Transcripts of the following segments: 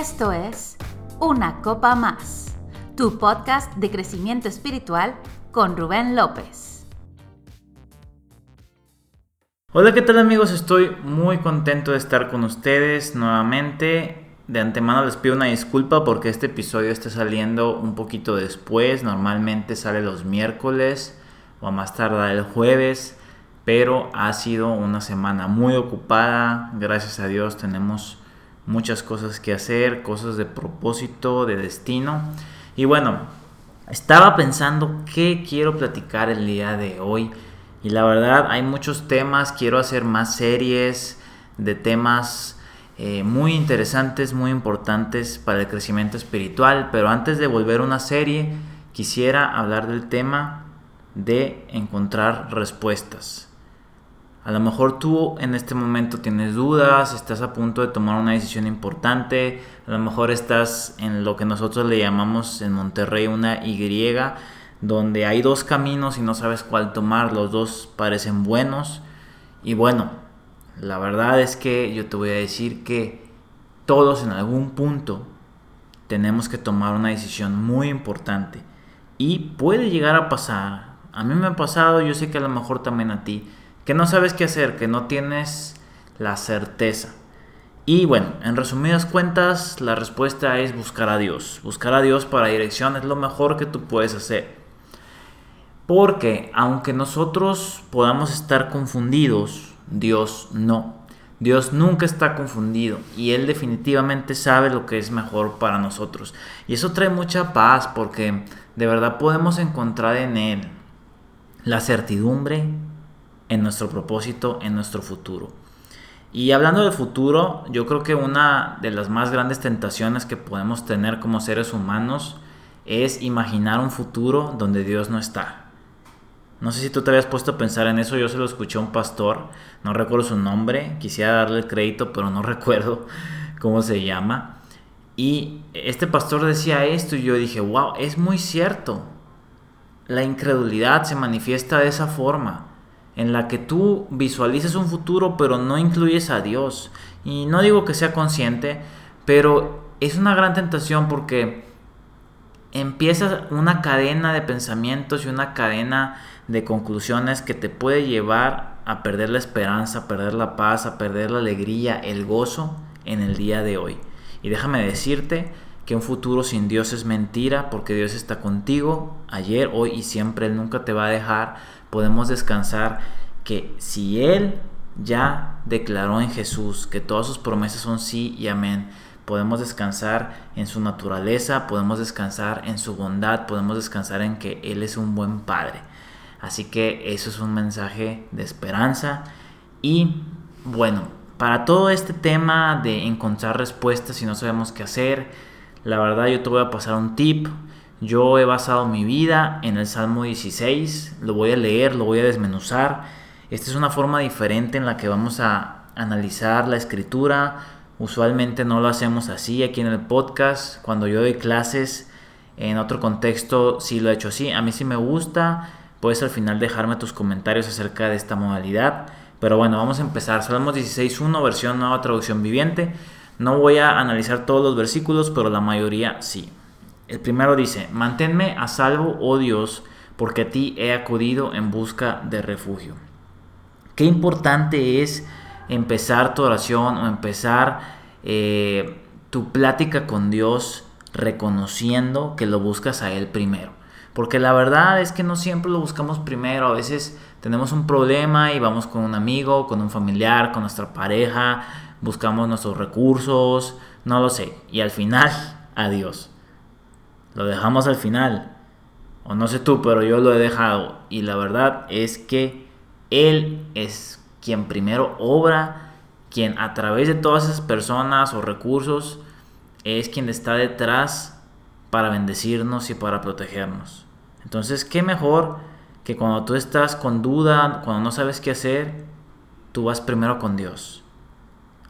Esto es Una Copa Más, tu podcast de crecimiento espiritual con Rubén López. Hola, ¿qué tal amigos? Estoy muy contento de estar con ustedes nuevamente. De antemano les pido una disculpa porque este episodio está saliendo un poquito después. Normalmente sale los miércoles o a más tardar el jueves. Pero ha sido una semana muy ocupada. Gracias a Dios tenemos muchas cosas que hacer, cosas de propósito, de destino. Y bueno, estaba pensando qué quiero platicar el día de hoy. Y la verdad hay muchos temas, quiero hacer más series de temas eh, muy interesantes, muy importantes para el crecimiento espiritual. Pero antes de volver a una serie, quisiera hablar del tema de encontrar respuestas. A lo mejor tú en este momento tienes dudas, estás a punto de tomar una decisión importante, a lo mejor estás en lo que nosotros le llamamos en Monterrey una Y, donde hay dos caminos y no sabes cuál tomar, los dos parecen buenos. Y bueno, la verdad es que yo te voy a decir que todos en algún punto tenemos que tomar una decisión muy importante. Y puede llegar a pasar, a mí me ha pasado, yo sé que a lo mejor también a ti, que no sabes qué hacer, que no tienes la certeza. Y bueno, en resumidas cuentas, la respuesta es buscar a Dios. Buscar a Dios para dirección es lo mejor que tú puedes hacer. Porque aunque nosotros podamos estar confundidos, Dios no. Dios nunca está confundido y Él definitivamente sabe lo que es mejor para nosotros. Y eso trae mucha paz porque de verdad podemos encontrar en Él la certidumbre, en nuestro propósito, en nuestro futuro. Y hablando del futuro, yo creo que una de las más grandes tentaciones que podemos tener como seres humanos es imaginar un futuro donde Dios no está. No sé si tú te habías puesto a pensar en eso, yo se lo escuché a un pastor, no recuerdo su nombre, quisiera darle el crédito, pero no recuerdo cómo se llama. Y este pastor decía esto y yo dije, wow, es muy cierto. La incredulidad se manifiesta de esa forma en la que tú visualices un futuro pero no incluyes a Dios. Y no digo que sea consciente, pero es una gran tentación porque empieza una cadena de pensamientos y una cadena de conclusiones que te puede llevar a perder la esperanza, a perder la paz, a perder la alegría, el gozo en el día de hoy. Y déjame decirte que un futuro sin Dios es mentira porque Dios está contigo ayer, hoy y siempre. Él nunca te va a dejar podemos descansar que si Él ya declaró en Jesús que todas sus promesas son sí y amén, podemos descansar en su naturaleza, podemos descansar en su bondad, podemos descansar en que Él es un buen Padre. Así que eso es un mensaje de esperanza. Y bueno, para todo este tema de encontrar respuestas si no sabemos qué hacer, la verdad yo te voy a pasar un tip yo he basado mi vida en el Salmo 16, lo voy a leer, lo voy a desmenuzar. Esta es una forma diferente en la que vamos a analizar la escritura. Usualmente no lo hacemos así aquí en el podcast. Cuando yo doy clases en otro contexto sí lo he hecho así. A mí sí me gusta. Puedes al final dejarme tus comentarios acerca de esta modalidad. Pero bueno, vamos a empezar. Salmos 16.1, versión nueva traducción viviente. No voy a analizar todos los versículos, pero la mayoría sí. El primero dice, manténme a salvo, oh Dios, porque a ti he acudido en busca de refugio. Qué importante es empezar tu oración o empezar eh, tu plática con Dios reconociendo que lo buscas a Él primero. Porque la verdad es que no siempre lo buscamos primero. A veces tenemos un problema y vamos con un amigo, con un familiar, con nuestra pareja, buscamos nuestros recursos, no lo sé. Y al final, adiós lo dejamos al final. O no sé tú, pero yo lo he dejado. Y la verdad es que Él es quien primero obra, quien a través de todas esas personas o recursos es quien está detrás para bendecirnos y para protegernos. Entonces, ¿qué mejor que cuando tú estás con duda, cuando no sabes qué hacer, tú vas primero con Dios?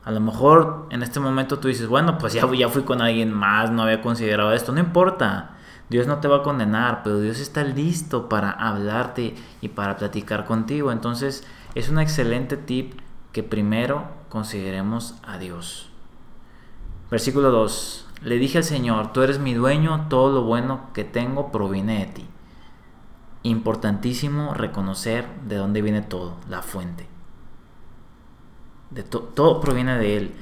A lo mejor en este momento tú dices, bueno, pues ya, ya fui con alguien más, no había considerado esto, no importa. Dios no te va a condenar, pero Dios está listo para hablarte y para platicar contigo. Entonces es un excelente tip que primero consideremos a Dios. Versículo 2. Le dije al Señor, tú eres mi dueño, todo lo bueno que tengo proviene de ti. Importantísimo reconocer de dónde viene todo, la fuente. De todo proviene de Él.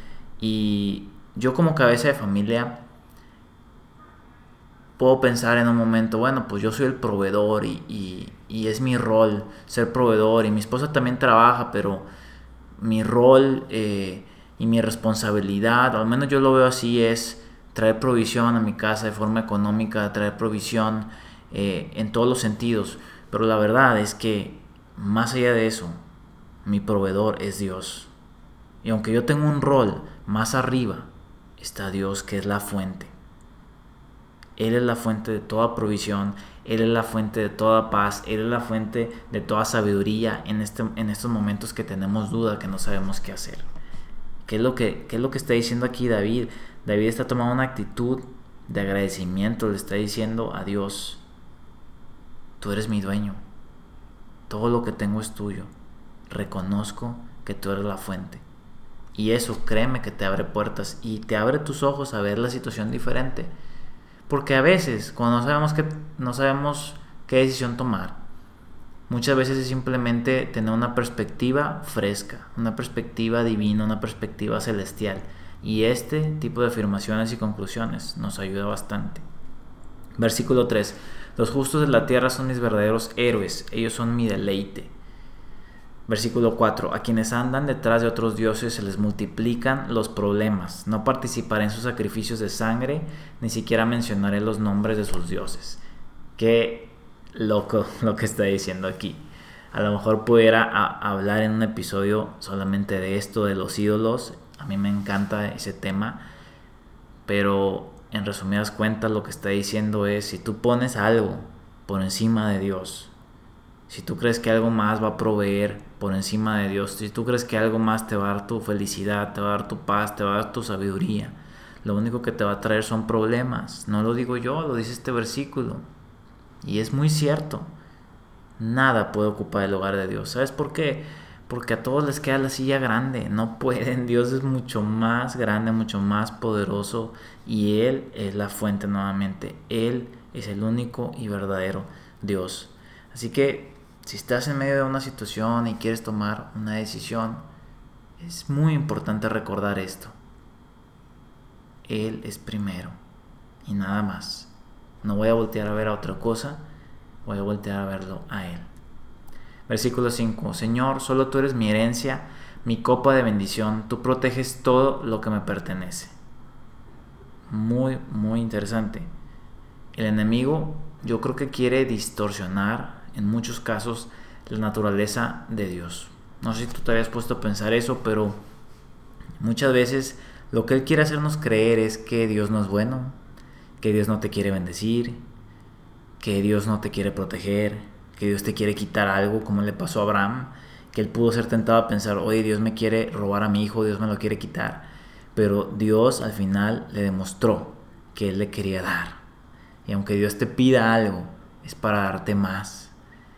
Y yo como cabeza de familia puedo pensar en un momento, bueno, pues yo soy el proveedor y, es mi rol ser proveedor y mi esposa también trabaja, pero mi rol eh, y mi responsabilidad, al menos yo lo veo así, es traer provisión a mi casa de forma económica, traer provisión eh, en todos los sentidos. Pero la verdad es que más allá de eso, mi proveedor es Dios. Y aunque yo tengo un rol más arriba, está Dios que es la fuente. Él es la fuente de toda provisión, Él es la fuente de toda paz, Él es la fuente de toda sabiduría en, este, en estos momentos que tenemos duda, que no sabemos qué hacer. ¿Qué es, lo que, ¿Qué es lo que está diciendo aquí David? David está tomando una actitud de agradecimiento, le está diciendo a Dios, tú eres mi dueño, todo lo que tengo es tuyo, reconozco que tú eres la fuente. Y eso, créeme que te abre puertas y te abre tus ojos a ver la situación diferente. Porque a veces, cuando no sabemos, que, no sabemos qué decisión tomar, muchas veces es simplemente tener una perspectiva fresca, una perspectiva divina, una perspectiva celestial. Y este tipo de afirmaciones y conclusiones nos ayuda bastante. Versículo 3. Los justos de la tierra son mis verdaderos héroes, ellos son mi deleite. Versículo 4. A quienes andan detrás de otros dioses se les multiplican los problemas. No participaré en sus sacrificios de sangre, ni siquiera mencionaré los nombres de sus dioses. Qué loco lo que está diciendo aquí. A lo mejor pudiera hablar en un episodio solamente de esto, de los ídolos. A mí me encanta ese tema. Pero en resumidas cuentas lo que está diciendo es, si tú pones algo por encima de Dios, si tú crees que algo más va a proveer por encima de Dios, si tú crees que algo más te va a dar tu felicidad, te va a dar tu paz, te va a dar tu sabiduría, lo único que te va a traer son problemas. No lo digo yo, lo dice este versículo. Y es muy cierto. Nada puede ocupar el lugar de Dios. ¿Sabes por qué? Porque a todos les queda la silla grande. No pueden. Dios es mucho más grande, mucho más poderoso. Y Él es la fuente nuevamente. Él es el único y verdadero Dios. Así que si estás en medio de una situación y quieres tomar una decisión, es muy importante recordar esto. Él es primero y nada más. No voy a voltear a ver a otra cosa, voy a voltear a verlo a Él. Versículo 5. Señor, solo tú eres mi herencia, mi copa de bendición, tú proteges todo lo que me pertenece. Muy, muy interesante. El enemigo yo creo que quiere distorsionar en muchos casos la naturaleza de Dios. No sé si tú te habías puesto a pensar eso, pero muchas veces lo que Él quiere hacernos creer es que Dios no es bueno, que Dios no te quiere bendecir, que Dios no te quiere proteger, que Dios te quiere quitar algo como le pasó a Abraham, que él pudo ser tentado a pensar, oye, Dios me quiere robar a mi hijo, Dios me lo quiere quitar. Pero Dios al final le demostró que Él le quería dar. Y aunque Dios te pida algo, es para darte más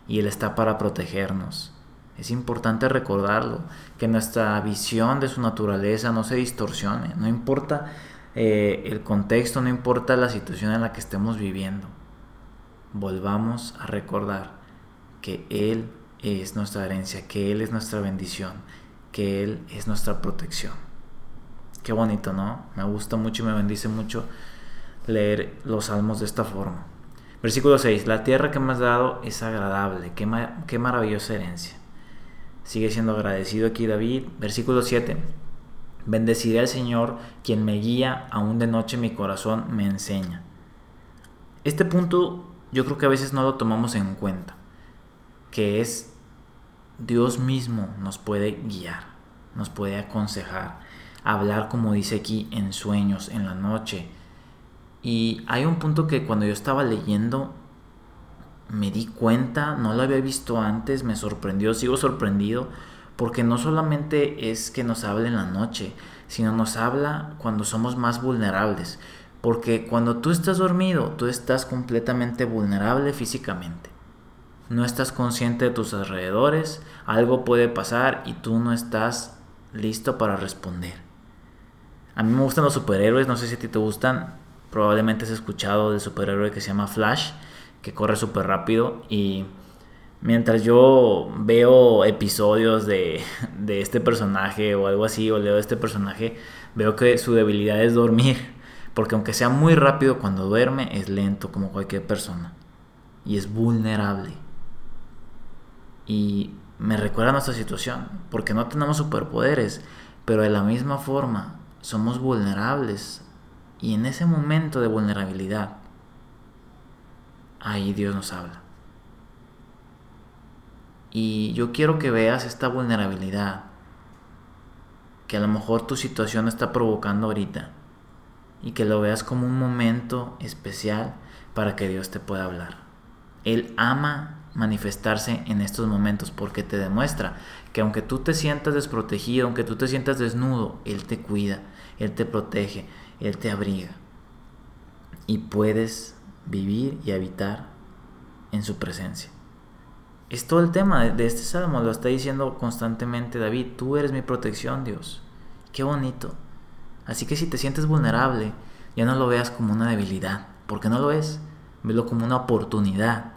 y Él está para protegernos. Es importante recordarlo, que nuestra visión de su naturaleza no se distorsione, no importa eh, el contexto, no importa la situación en la que estemos viviendo. Volvamos a recordar que Él es nuestra herencia, que Él es nuestra bendición, que Él es nuestra protección. Qué bonito, ¿no? Me gusta mucho y me bendice mucho leer los salmos de esta forma. Versículo 6. La tierra que me has dado es agradable. Qué, qué maravillosa herencia. Sigue siendo agradecido aquí David. Versículo 7. Bendeciré al Señor, quien me guía, aún de noche mi corazón me enseña. Este punto yo creo que a veces no lo tomamos en cuenta, que es Dios mismo nos puede guiar, nos puede aconsejar, hablar como dice aquí en sueños, en la noche, y hay un punto que cuando yo estaba leyendo me di cuenta, no lo había visto antes, me sorprendió, sigo sorprendido, porque no solamente es que nos habla en la noche, sino nos habla cuando somos más vulnerables. Porque cuando tú estás dormido, tú estás completamente vulnerable físicamente. No estás consciente de tus alrededores, algo puede pasar y tú no estás listo para responder. A mí me gustan los superhéroes, no sé si a ti te gustan. Probablemente has escuchado del superhéroe que se llama Flash, que corre súper rápido y mientras yo veo episodios de, este personaje o algo así, o leo de este personaje, veo que su debilidad es dormir. Porque aunque sea muy rápido cuando duerme, es lento como cualquier persona. Y es vulnerable. Y me recuerda a nuestra situación, porque no tenemos superpoderes, pero de la misma forma somos vulnerables. Y en ese momento de vulnerabilidad, ahí Dios nos habla. Y yo quiero que veas esta vulnerabilidad que a lo mejor tu situación está provocando ahorita y que lo veas como un momento especial para que Dios te pueda hablar. Él ama manifestarse en estos momentos porque te demuestra que aunque tú te sientas desprotegido, aunque tú te sientas desnudo, Él te cuida, Él te protege, Él te abriga. Y puedes vivir y habitar en su presencia. Es todo el tema de este salmo, lo está diciendo constantemente David, tú eres mi protección Dios. Qué bonito. Así que si te sientes vulnerable, ya no lo veas como una debilidad, porque no lo es. Velo como una oportunidad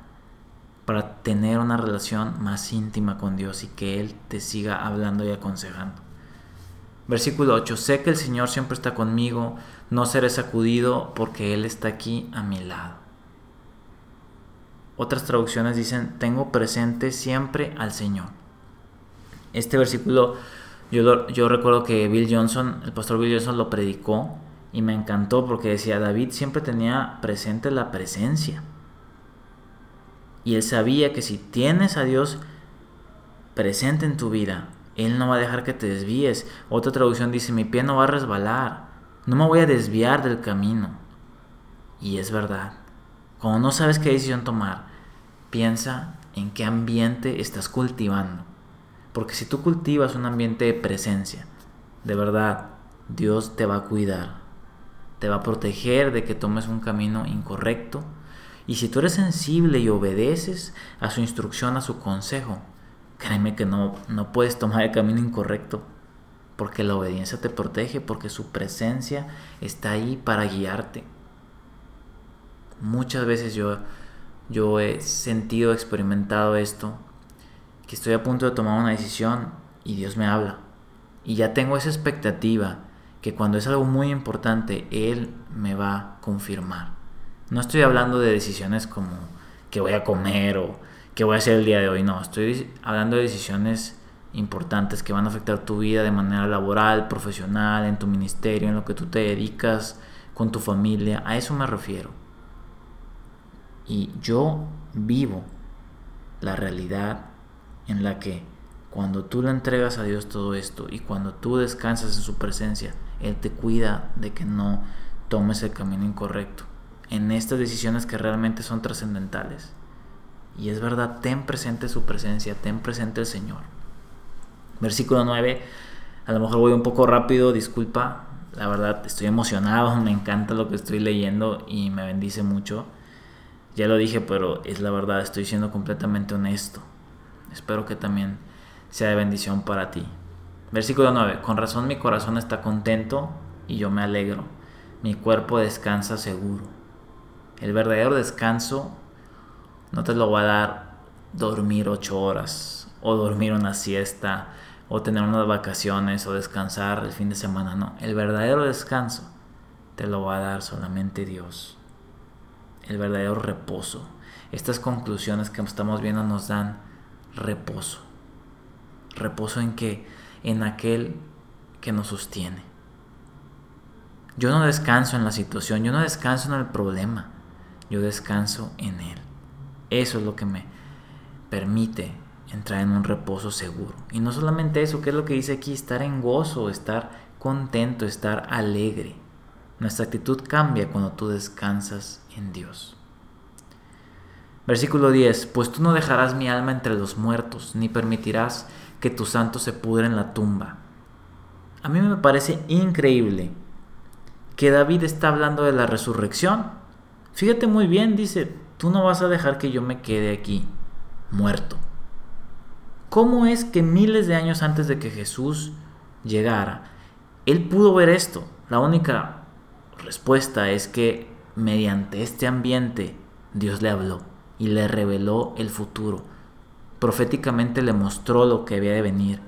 para tener una relación más íntima con Dios y que Él te siga hablando y aconsejando. Versículo 8, sé que el Señor siempre está conmigo, no seré sacudido porque Él está aquí a mi lado. Otras traducciones dicen, tengo presente siempre al Señor. Este versículo yo, yo recuerdo que Bill Johnson, el pastor Bill Johnson lo predicó y me encantó porque decía, David siempre tenía presente la presencia. Y él sabía que si tienes a Dios presente en tu vida, Él no va a dejar que te desvíes. Otra traducción dice, mi pie no va a resbalar, no me voy a desviar del camino. Y es verdad. Cuando no sabes qué decisión tomar, piensa en qué ambiente estás cultivando. Porque si tú cultivas un ambiente de presencia, de verdad, Dios te va a cuidar, te va a proteger de que tomes un camino incorrecto y si tú eres sensible y obedeces a su instrucción, a su consejo, créeme que no, no puedes tomar el camino incorrecto. Porque la obediencia te protege, porque su presencia está ahí para guiarte. Muchas veces yo, yo he sentido, experimentado esto, que estoy a punto de tomar una decisión y Dios me habla. Y ya tengo esa expectativa que cuando es algo muy importante, Él me va a confirmar. No estoy hablando de decisiones como que voy a comer o qué voy a hacer el día de hoy. No, estoy hablando de decisiones importantes que van a afectar tu vida de manera laboral, profesional, en tu ministerio, en lo que tú te dedicas, con tu familia. A eso me refiero. Y yo vivo la realidad en la que cuando tú le entregas a Dios todo esto y cuando tú descansas en su presencia, Él te cuida de que no tomes el camino incorrecto en estas decisiones que realmente son trascendentales. Y es verdad, ten presente su presencia, ten presente el Señor. Versículo 9, a lo mejor voy un poco rápido, disculpa, la verdad estoy emocionado, me encanta lo que estoy leyendo y me bendice mucho. Ya lo dije, pero es la verdad, estoy siendo completamente honesto. Espero que también sea de bendición para ti. Versículo 9, con razón mi corazón está contento y yo me alegro. Mi cuerpo descansa seguro el verdadero descanso no te lo va a dar dormir ocho horas o dormir una siesta o tener unas vacaciones o descansar el fin de semana. No, el verdadero descanso te lo va a dar solamente Dios. El verdadero reposo. Estas conclusiones que estamos viendo nos dan reposo. Reposo en que en aquel que nos sostiene. Yo no descanso en la situación, yo no descanso en el problema yo descanso en Él. Eso es lo que me permite entrar en un reposo seguro. Y no solamente eso, ¿qué es lo que dice aquí? Estar en gozo, estar contento, estar alegre. Nuestra actitud cambia cuando tú descansas en Dios. Versículo 10, pues tú no dejarás mi alma entre los muertos, ni permitirás que tu santo se pudre en la tumba. A mí me parece increíble que David está hablando de la resurrección Fíjate muy bien, dice, tú no vas a dejar que yo me quede aquí, muerto. ¿Cómo es que miles de años antes de que Jesús llegara, él pudo ver esto? La única respuesta es que mediante este ambiente Dios le habló y le reveló el futuro. Proféticamente le mostró lo que había de venir.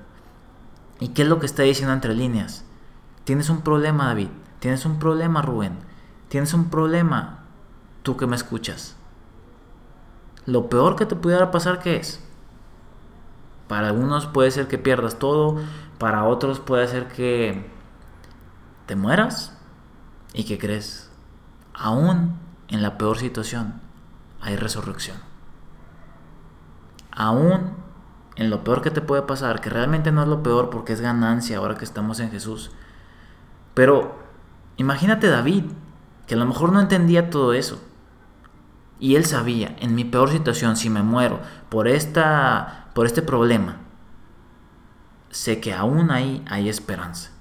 ¿Y qué es lo que está diciendo entre líneas? Tienes un problema, David. Tienes un problema, Rubén. Tienes un problema, tú que me escuchas. Lo peor que te pudiera pasar, ¿qué es? Para algunos puede ser que pierdas todo, para otros puede ser que te mueras. ¿Y que crees? Aún en la peor situación hay resurrección. Aún en lo peor que te puede pasar, que realmente no es lo peor porque es ganancia ahora que estamos en Jesús. Pero imagínate David, que a lo mejor no entendía todo eso. Y él sabía, en mi peor situación, si me muero por, esta, por este problema, sé que aún ahí hay esperanza,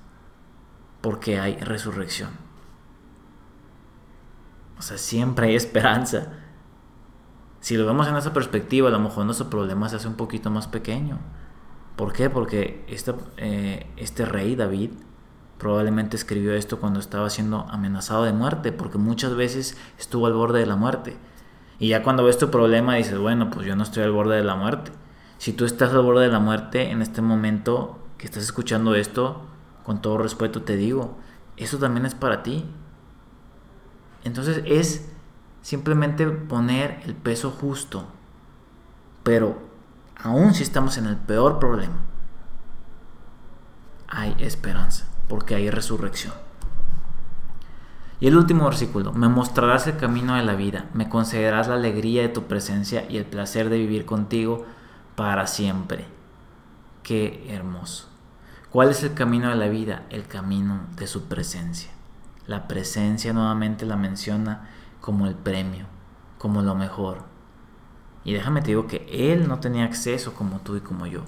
porque hay resurrección. O sea, siempre hay esperanza. Si lo vemos en esa perspectiva, a lo mejor nuestro problema se hace un poquito más pequeño. ¿Por qué? Porque este, eh, este rey David probablemente escribió esto cuando estaba siendo amenazado de muerte, porque muchas veces estuvo al borde de la muerte. Y ya cuando ves tu problema dices, bueno, pues yo no estoy al borde de la muerte. Si tú estás al borde de la muerte en este momento que estás escuchando esto, con todo respeto te digo, eso también es para ti. Entonces es simplemente poner el peso justo. Pero aún si estamos en el peor problema, hay esperanza, porque hay resurrección. Y el último versículo, me mostrarás el camino de la vida, me concederás la alegría de tu presencia y el placer de vivir contigo para siempre. Qué hermoso. ¿Cuál es el camino de la vida? El camino de su presencia. La presencia nuevamente la menciona como el premio, como lo mejor. Y déjame te digo que Él no tenía acceso como tú y como yo.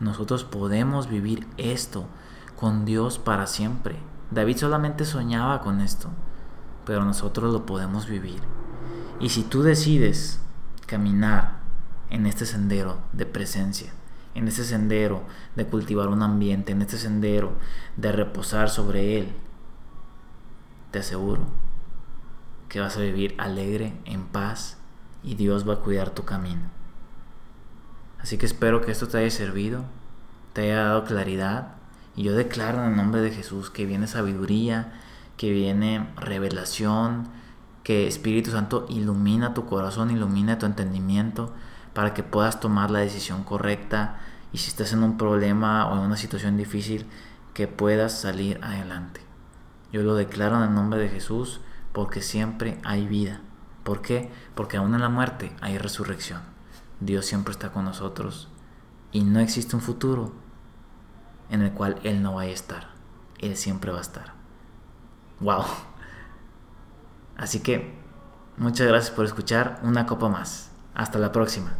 Nosotros podemos vivir esto con Dios para siempre. David solamente soñaba con esto, pero nosotros lo podemos vivir. Y si tú decides caminar en este sendero de presencia, en este sendero de cultivar un ambiente, en este sendero de reposar sobre Él, te aseguro que vas a vivir alegre, en paz y Dios va a cuidar tu camino. Así que espero que esto te haya servido, te haya dado claridad y yo declaro en el nombre de Jesús que viene sabiduría, que viene revelación, que Espíritu Santo ilumina tu corazón, ilumina tu entendimiento para que puedas tomar la decisión correcta y si estás en un problema o en una situación difícil, que puedas salir adelante. Yo lo declaro en el nombre de Jesús porque siempre hay vida. ¿Por qué? Porque aún en la muerte hay resurrección. Dios siempre está con nosotros y no existe un futuro en el cual Él no vaya a estar. Él siempre va a estar. ¡Wow! Así que muchas gracias por escuchar una copa más. Hasta la próxima.